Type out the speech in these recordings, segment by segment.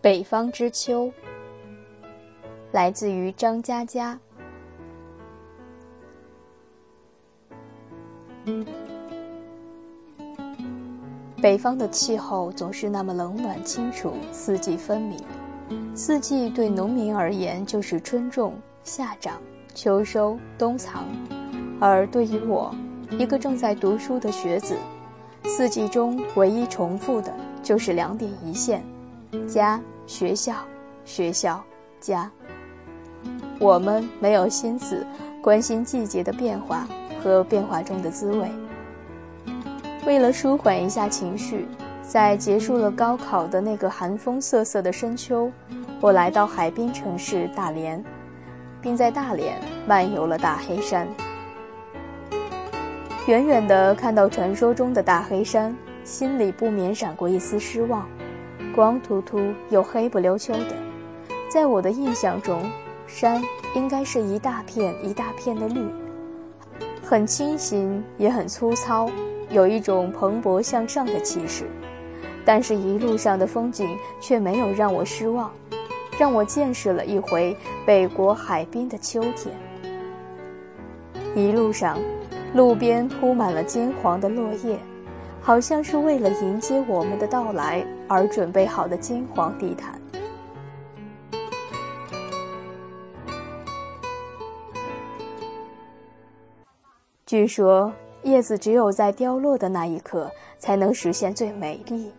北方之秋，来自于张嘉佳。北方的气候总是那么冷暖清楚，四季分明。四季对农民而言就是春种、夏长、秋收、冬藏，而对于我，一个正在读书的学子，四季中唯一重复的就是两点一线：家、学校、学校、家。我们没有心思关心季节的变化和变化中的滋味。为了舒缓一下情绪，在结束了高考的那个寒风瑟瑟的深秋，我来到海滨城市大连，并在大连漫游了大黑山。远远地看到传说中的大黑山，心里不免闪过一丝失望。光秃秃又黑不溜秋的，在我的印象中，山应该是一大片一大片的绿，很清新也很粗糙。有一种蓬勃向上的气势，但是，一路上的风景却没有让我失望，让我见识了一回北国海滨的秋天。一路上，路边铺满了金黄的落叶，好像是为了迎接我们的到来而准备好的金黄地毯。据说。叶子只有在凋落的那一刻，才能实现最美丽，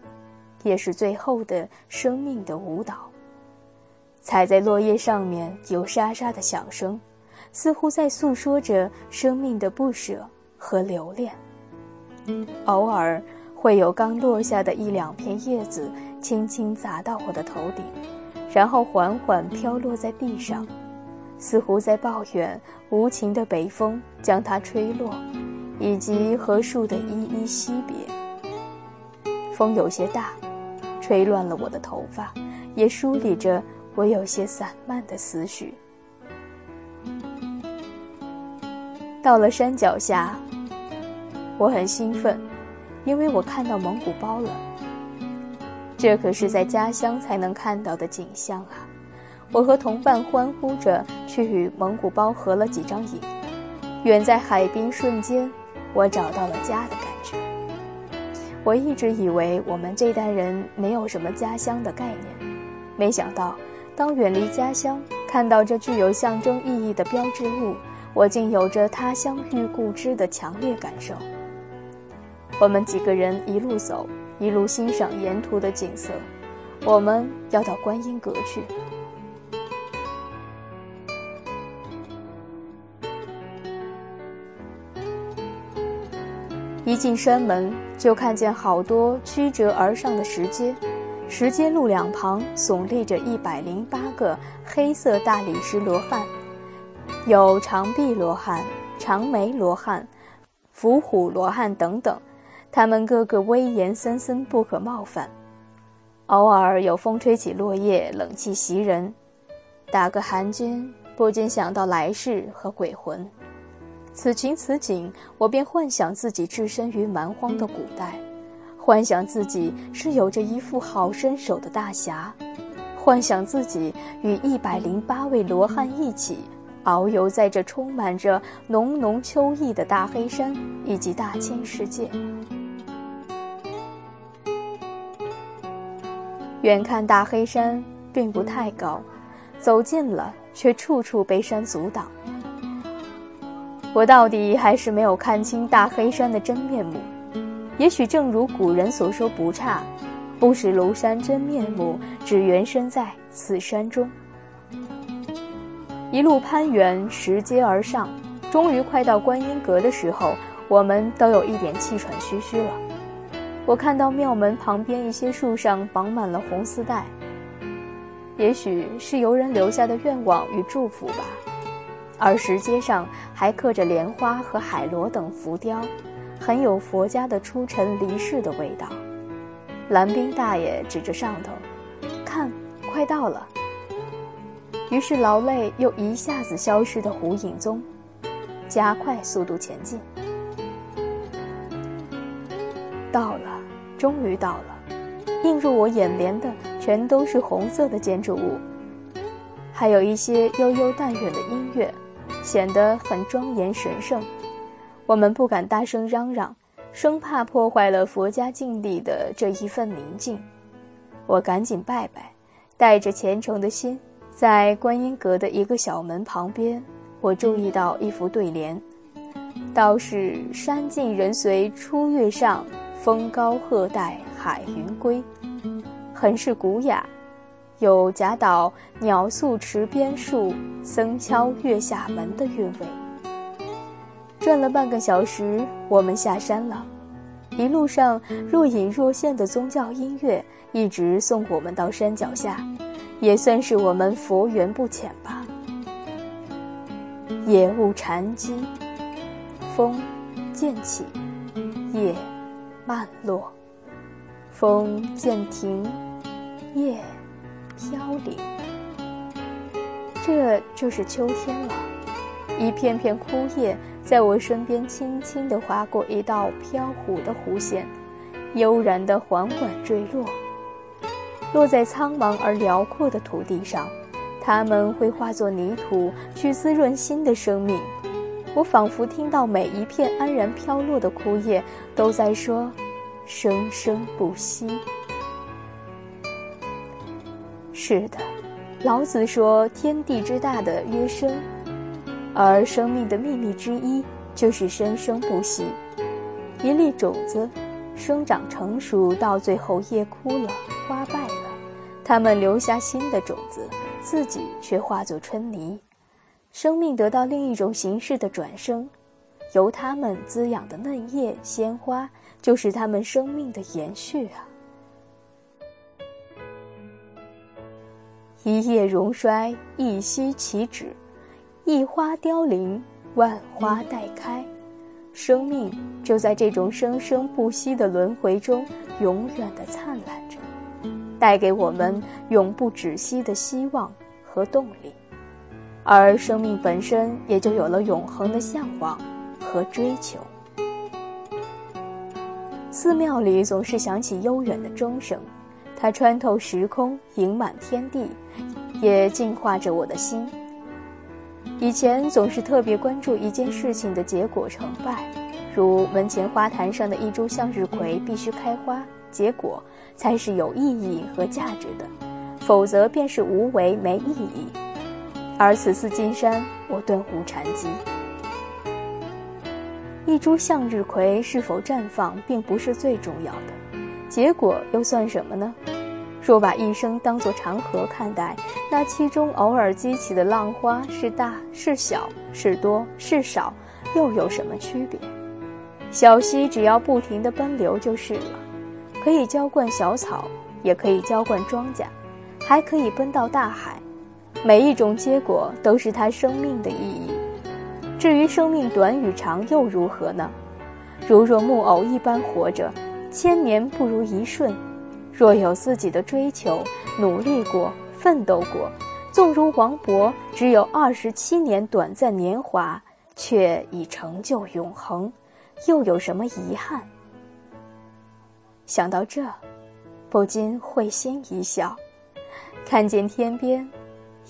也是最后的生命的舞蹈。踩在落叶上面有沙沙的响声，似乎在诉说着生命的不舍和留恋。偶尔会有刚落下的一两片叶子轻轻砸到我的头顶，然后缓缓飘落在地上，似乎在抱怨无情的北风将它吹落。以及和树的依依惜别。风有些大，吹乱了我的头发，也梳理着我有些散漫的思绪。到了山脚下，我很兴奋，因为我看到蒙古包了。这可是在家乡才能看到的景象啊！我和同伴欢呼着去与蒙古包合了几张影。远在海滨，瞬间。我找到了家的感觉。我一直以为我们这代人没有什么家乡的概念，没想到，当远离家乡，看到这具有象征意义的标志物，我竟有着他乡遇故知的强烈感受。我们几个人一路走，一路欣赏沿途的景色。我们要到观音阁去。一进山门，就看见好多曲折而上的石阶，石阶路两旁耸立着一百零八个黑色大理石罗汉，有长臂罗汉、长眉罗汉、伏虎罗汉等等，他们个个威严森森，不可冒犯。偶尔有风吹起落叶，冷气袭人，打个寒噤，不禁想到来世和鬼魂。此情此景，我便幻想自己置身于蛮荒的古代，幻想自己是有着一副好身手的大侠，幻想自己与一百零八位罗汉一起遨游在这充满着浓浓秋意的大黑山以及大千世界。远看大黑山并不太高，走近了却处处被山阻挡。我到底还是没有看清大黑山的真面目，也许正如古人所说不差，不识庐山真面目，只缘身在此山中。一路攀援，拾阶而上，终于快到观音阁的时候，我们都有一点气喘吁吁了。我看到庙门旁边一些树上绑满了红丝带，也许是游人留下的愿望与祝福吧。而石阶上还刻着莲花和海螺等浮雕，很有佛家的出尘离世的味道。蓝冰大爷指着上头，看，快到了。于是劳累又一下子消失的胡影宗，加快速度前进。到了，终于到了。映入我眼帘的全都是红色的建筑物，还有一些悠悠淡远的音乐，显得很庄严神圣。我们不敢大声嚷嚷，生怕破坏了佛家境地的这一份宁静。我赶紧拜拜，带着虔诚的心，在观音阁的一个小门旁边，我注意到一幅对联：“道是山尽人随出月上，风高鹤带海云归。”很是古雅，有贾岛鸟宿池边树，僧敲月下门的韵味。转了半个小时，我们下山了。一路上若隐若现的宗教音乐一直送我们到山脚下，也算是我们佛缘不浅吧。夜雾禅机，风渐起，夜慢落，风渐停，叶飘零。这就是秋天了，一片片枯叶。在我身边轻轻地划过一道飘忽的弧线，悠然地缓缓坠落，落在苍茫而辽阔的土地上，它们会化作泥土去滋润新的生命。我仿佛听到每一片安然飘落的枯叶都在说：“生生不息。”是的，老子说：“天地之大，的曰生。”而生命的秘密之一就是生生不息。一粒种子生长成熟，到最后叶枯了，花败了，它们留下新的种子，自己却化作春泥。生命得到另一种形式的转生，由它们滋养的嫩叶、鲜花，就是它们生命的延续啊！一叶荣衰，一夕起止。一花凋零，万花待开，生命就在这种生生不息的轮回中，永远的灿烂着，带给我们永不止息的希望和动力，而生命本身也就有了永恒的向往和追求。寺庙里总是响起悠远的钟声，它穿透时空，盈满天地，也净化着我的心。以前总是特别关注一件事情的结果成败，如门前花坛上的一株向日葵必须开花结果才是有意义和价值的，否则便是无为没意义。而此次进山，我顿悟禅机：一株向日葵是否绽放并不是最重要的，结果又算什么呢？若把一生当作长河看待，那其中偶尔激起的浪花是大是小，是多是少，又有什么区别？小溪只要不停地奔流就是了，可以浇灌小草，也可以浇灌庄稼，还可以奔到大海。每一种结果都是它生命的意义。至于生命短与长又如何呢？如若木偶一般活着，千年不如一瞬。若有自己的追求，努力过，奋斗过，纵如王勃只有二十七年短暂年华，却已成就永恒，又有什么遗憾？想到这，不禁会心一笑，看见天边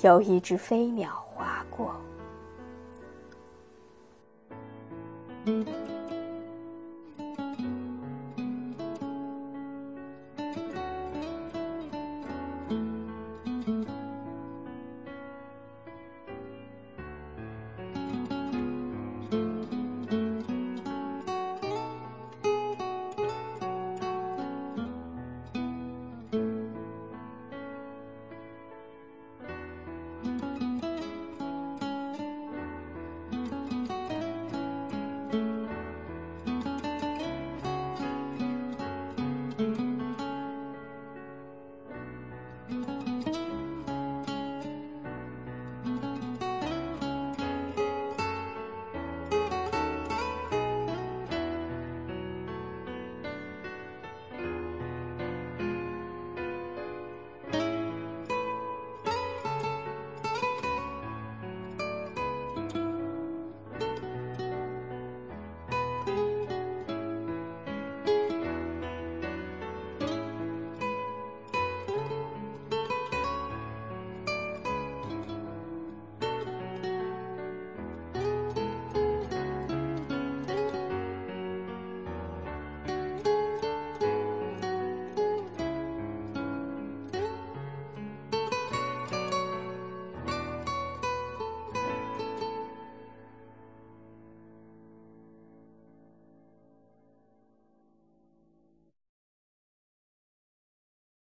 有一只飞鸟划过。